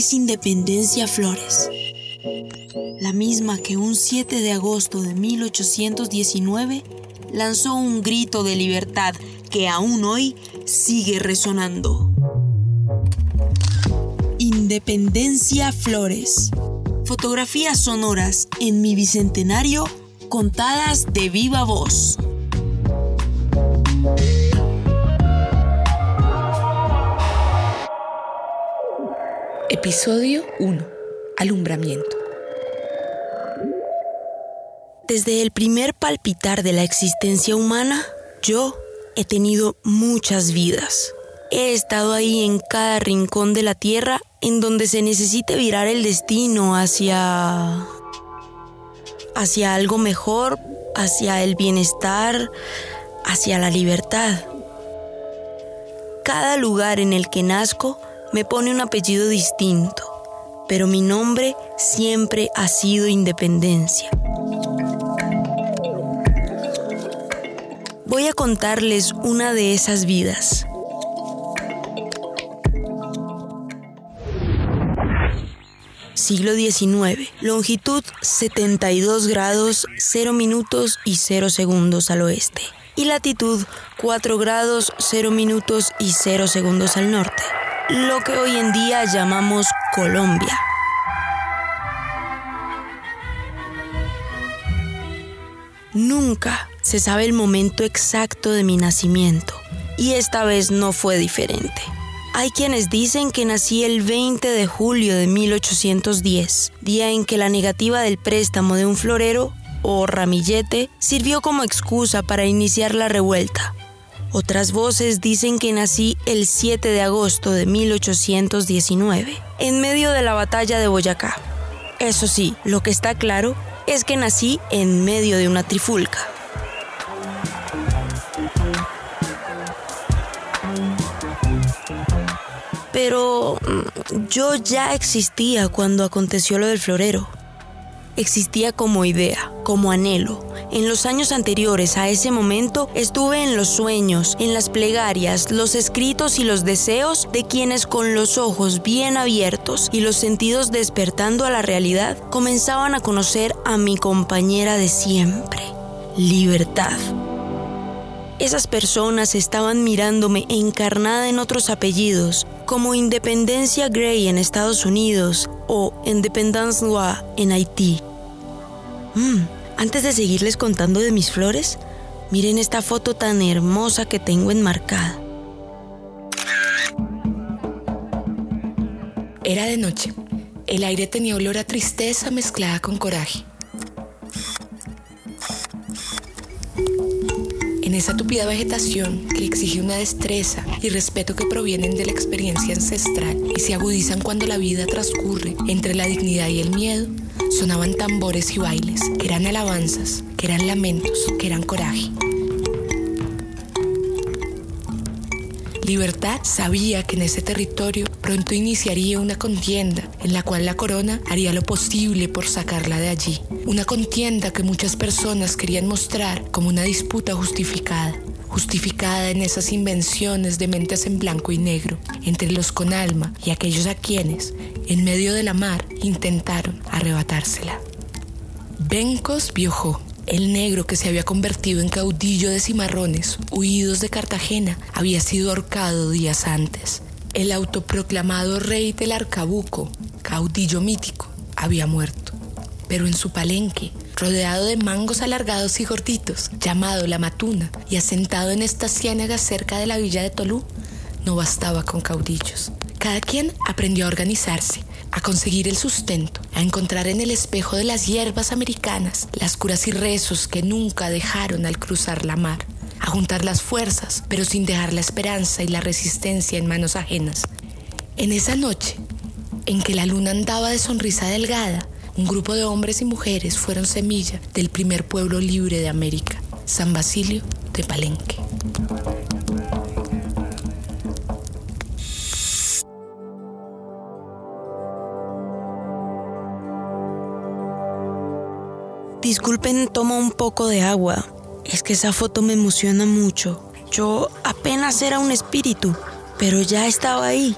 Es Independencia Flores, la misma que un 7 de agosto de 1819 lanzó un grito de libertad que aún hoy sigue resonando. Independencia Flores. Fotografías sonoras en mi bicentenario contadas de viva voz. Episodio 1. Alumbramiento. Desde el primer palpitar de la existencia humana, yo he tenido muchas vidas. He estado ahí en cada rincón de la tierra en donde se necesite virar el destino hacia hacia algo mejor, hacia el bienestar, hacia la libertad. Cada lugar en el que nazco me pone un apellido distinto, pero mi nombre siempre ha sido independencia. Voy a contarles una de esas vidas. Siglo XIX, longitud 72 grados 0 minutos y 0 segundos al oeste y latitud 4 grados 0 minutos y 0 segundos al norte, lo que hoy en día llamamos Colombia. Nunca se sabe el momento exacto de mi nacimiento y esta vez no fue diferente. Hay quienes dicen que nací el 20 de julio de 1810, día en que la negativa del préstamo de un florero o ramillete sirvió como excusa para iniciar la revuelta. Otras voces dicen que nací el 7 de agosto de 1819, en medio de la batalla de Boyacá. Eso sí, lo que está claro es que nací en medio de una trifulca. Pero mm, yo ya existía cuando aconteció lo del florero. Existía como idea, como anhelo. En los años anteriores a ese momento estuve en los sueños, en las plegarias, los escritos y los deseos de quienes con los ojos bien abiertos y los sentidos despertando a la realidad comenzaban a conocer a mi compañera de siempre, libertad. Esas personas estaban mirándome encarnada en otros apellidos, como Independencia Gray en Estados Unidos o Independence Noir en Haití. Mm, antes de seguirles contando de mis flores, miren esta foto tan hermosa que tengo enmarcada. Era de noche. El aire tenía olor a tristeza mezclada con coraje. En esa tupida vegetación que exige una destreza y respeto que provienen de la experiencia ancestral y se agudizan cuando la vida transcurre entre la dignidad y el miedo, sonaban tambores y bailes, que eran alabanzas, que eran lamentos, que eran coraje. Libertad sabía que en ese territorio pronto iniciaría una contienda en la cual la corona haría lo posible por sacarla de allí. Una contienda que muchas personas querían mostrar como una disputa justificada, justificada en esas invenciones de mentes en blanco y negro, entre los con alma y aquellos a quienes, en medio de la mar, intentaron arrebatársela. Bencos Biojó, el negro que se había convertido en caudillo de cimarrones, huidos de Cartagena, había sido ahorcado días antes. El autoproclamado rey del arcabuco, caudillo mítico, había muerto. Pero en su palenque, rodeado de mangos alargados y gorditos, llamado La Matuna, y asentado en esta ciénaga cerca de la villa de Tolú, no bastaba con caudillos. Cada quien aprendió a organizarse, a conseguir el sustento, a encontrar en el espejo de las hierbas americanas las curas y rezos que nunca dejaron al cruzar la mar, a juntar las fuerzas, pero sin dejar la esperanza y la resistencia en manos ajenas. En esa noche, en que la luna andaba de sonrisa delgada, un grupo de hombres y mujeres fueron semilla del primer pueblo libre de América, San Basilio de Palenque. Disculpen, tomo un poco de agua. Es que esa foto me emociona mucho. Yo apenas era un espíritu, pero ya estaba ahí.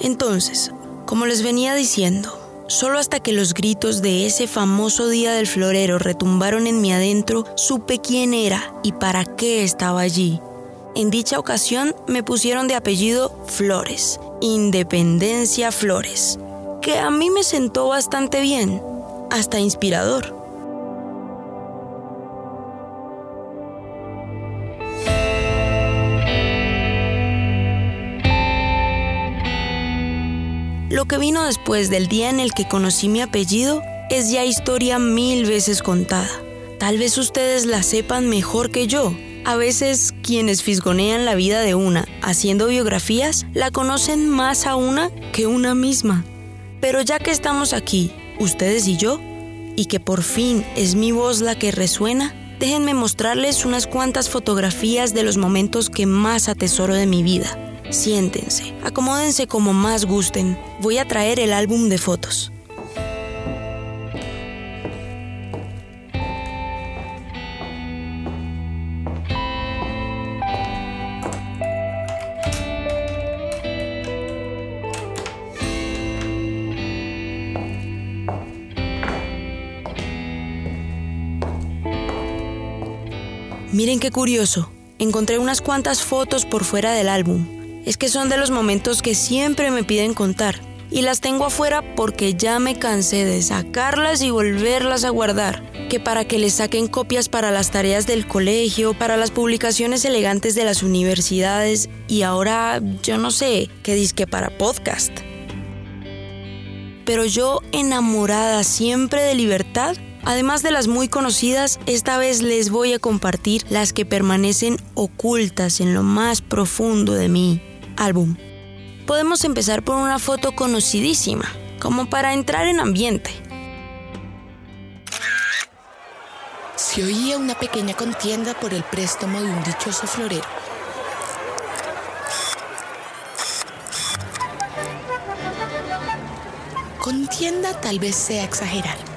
Entonces, como les venía diciendo, solo hasta que los gritos de ese famoso día del florero retumbaron en mi adentro, supe quién era y para qué estaba allí. En dicha ocasión me pusieron de apellido Flores, Independencia Flores, que a mí me sentó bastante bien, hasta inspirador. Lo que vino después del día en el que conocí mi apellido es ya historia mil veces contada. Tal vez ustedes la sepan mejor que yo. A veces quienes fisgonean la vida de una haciendo biografías la conocen más a una que una misma. Pero ya que estamos aquí, ustedes y yo, y que por fin es mi voz la que resuena, déjenme mostrarles unas cuantas fotografías de los momentos que más atesoro de mi vida. Siéntense, acomódense como más gusten. Voy a traer el álbum de fotos. Miren qué curioso, encontré unas cuantas fotos por fuera del álbum es que son de los momentos que siempre me piden contar. Y las tengo afuera porque ya me cansé de sacarlas y volverlas a guardar. Que para que les saquen copias para las tareas del colegio, para las publicaciones elegantes de las universidades y ahora, yo no sé, qué disque para podcast. Pero yo, enamorada siempre de libertad, Además de las muy conocidas, esta vez les voy a compartir las que permanecen ocultas en lo más profundo de mí álbum. Podemos empezar por una foto conocidísima, como para entrar en ambiente. Se oía una pequeña contienda por el préstamo de un dichoso florero. Contienda tal vez sea exagerar.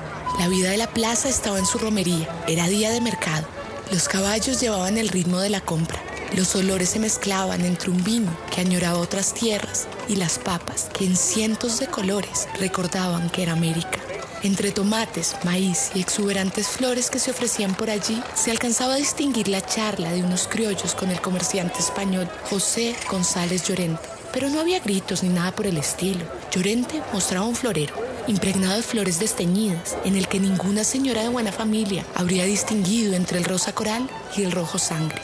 La vida de la plaza estaba en su romería. Era día de mercado. Los caballos llevaban el ritmo de la compra. Los olores se mezclaban entre un vino que añoraba otras tierras y las papas que en cientos de colores recordaban que era América. Entre tomates, maíz y exuberantes flores que se ofrecían por allí, se alcanzaba a distinguir la charla de unos criollos con el comerciante español José González Llorente. Pero no había gritos ni nada por el estilo. Llorente mostraba un florero, impregnado de flores desteñidas, en el que ninguna señora de buena familia habría distinguido entre el rosa coral y el rojo sangre.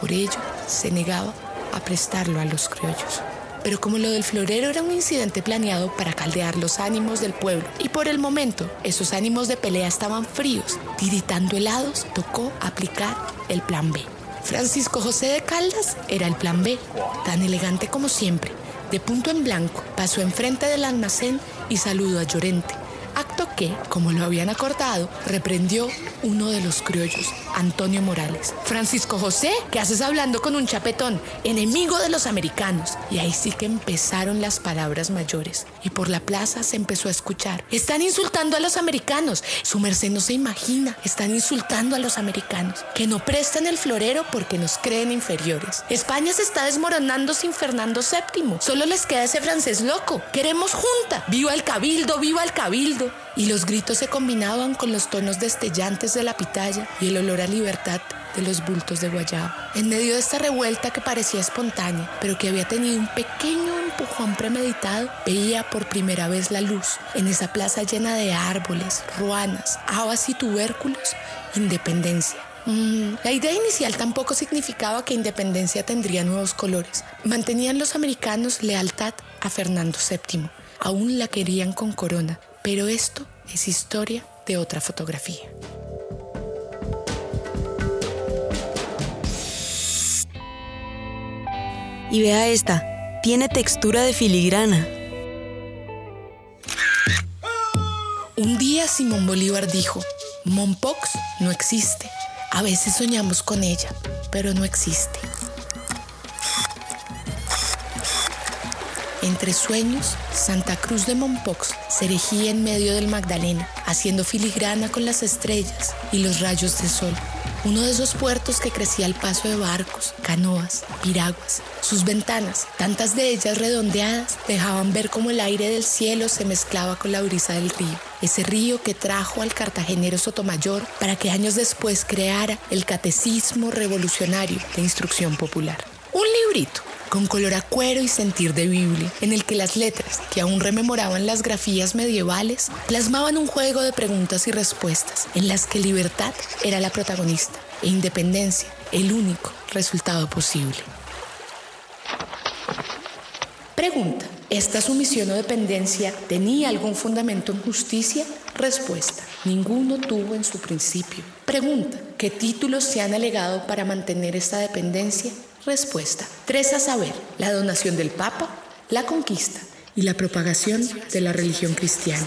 Por ello, se negaba a prestarlo a los criollos. Pero como lo del florero era un incidente planeado para caldear los ánimos del pueblo, y por el momento esos ánimos de pelea estaban fríos, tiritando helados, tocó aplicar el plan B. Francisco José de Caldas era el plan B, tan elegante como siempre. De punto en blanco, pasó enfrente del almacén y saludó a Llorente, acto que, como lo habían acordado, reprendió uno de los criollos, Antonio Morales. Francisco José, ¿qué haces hablando con un chapetón, enemigo de los americanos? Y ahí sí que empezaron las palabras mayores. Y por la plaza se empezó a escuchar. Están insultando a los americanos. Su merced no se imagina. Están insultando a los americanos. Que no prestan el florero porque nos creen inferiores. España se está desmoronando sin Fernando VII. Solo les queda ese francés loco. Queremos junta. Viva el cabildo, viva el cabildo y los gritos se combinaban con los tonos destellantes de la pitaya y el olor a libertad de los bultos de guayabo. En medio de esta revuelta que parecía espontánea, pero que había tenido un pequeño empujón premeditado, veía por primera vez la luz en esa plaza llena de árboles, ruanas, habas y tubérculos, independencia. Mm, la idea inicial tampoco significaba que Independencia tendría nuevos colores. Mantenían los americanos lealtad a Fernando VII. Aún la querían con corona, pero esto es historia de otra fotografía. Y vea esta, tiene textura de filigrana. Un día Simón Bolívar dijo, Mompox no existe. A veces soñamos con ella, pero no existe. Entre sueños, Santa Cruz de Mompox se erigía en medio del Magdalena, haciendo filigrana con las estrellas y los rayos de sol. Uno de esos puertos que crecía al paso de barcos, canoas, piraguas. Sus ventanas, tantas de ellas redondeadas, dejaban ver cómo el aire del cielo se mezclaba con la brisa del río. Ese río que trajo al cartagenero Sotomayor para que años después creara el Catecismo Revolucionario de Instrucción Popular. Un librito con color a cuero y sentir de Biblia, en el que las letras, que aún rememoraban las grafías medievales, plasmaban un juego de preguntas y respuestas, en las que libertad era la protagonista e independencia el único resultado posible. Pregunta, ¿esta sumisión o dependencia tenía algún fundamento en justicia? Respuesta, ninguno tuvo en su principio. Pregunta, ¿qué títulos se han alegado para mantener esta dependencia? Respuesta. Tres a saber, la donación del Papa, la conquista y la propagación de la religión cristiana.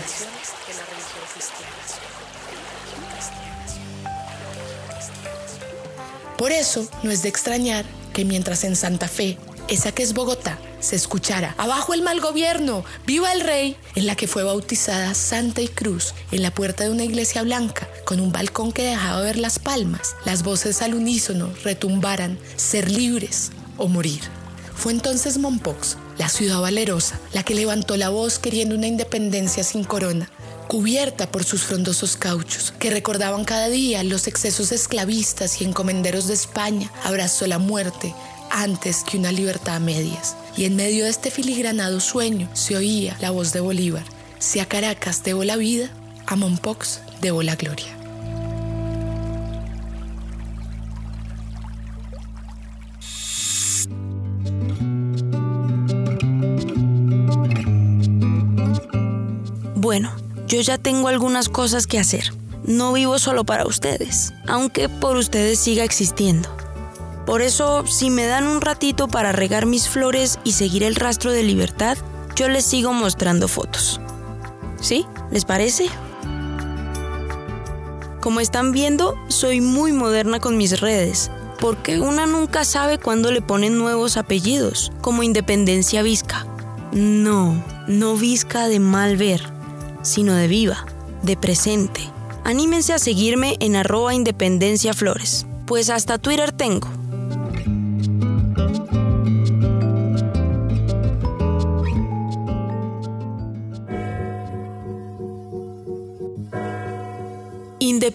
Por eso no es de extrañar que mientras en Santa Fe, esa que es Bogotá, se escuchara Abajo el mal gobierno, viva el rey, en la que fue bautizada Santa y Cruz en la puerta de una iglesia blanca con un balcón que dejaba ver las palmas, las voces al unísono retumbaran ser libres o morir. Fue entonces Mompox, la ciudad valerosa, la que levantó la voz queriendo una independencia sin corona, cubierta por sus frondosos cauchos, que recordaban cada día los excesos esclavistas y encomenderos de España, abrazó la muerte antes que una libertad a medias. Y en medio de este filigranado sueño se oía la voz de Bolívar. Si a Caracas debo la vida, a Mompox debo la gloria. Bueno, yo ya tengo algunas cosas que hacer. No vivo solo para ustedes, aunque por ustedes siga existiendo. Por eso, si me dan un ratito para regar mis flores y seguir el rastro de libertad, yo les sigo mostrando fotos. ¿Sí? ¿Les parece? Como están viendo, soy muy moderna con mis redes, porque una nunca sabe cuándo le ponen nuevos apellidos, como Independencia Vizca. No, no Vizca de mal ver, sino de viva, de presente. Anímense a seguirme en arroba Independencia Flores, pues hasta Twitter tengo.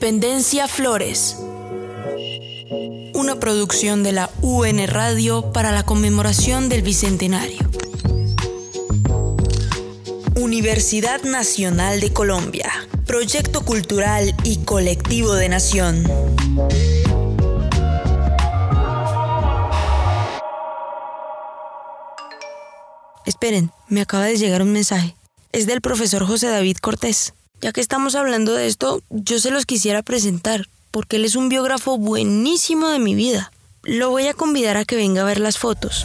Independencia Flores. Una producción de la UN Radio para la conmemoración del Bicentenario. Universidad Nacional de Colombia. Proyecto Cultural y Colectivo de Nación. Esperen, me acaba de llegar un mensaje. Es del profesor José David Cortés. Ya que estamos hablando de esto, yo se los quisiera presentar, porque él es un biógrafo buenísimo de mi vida. Lo voy a convidar a que venga a ver las fotos.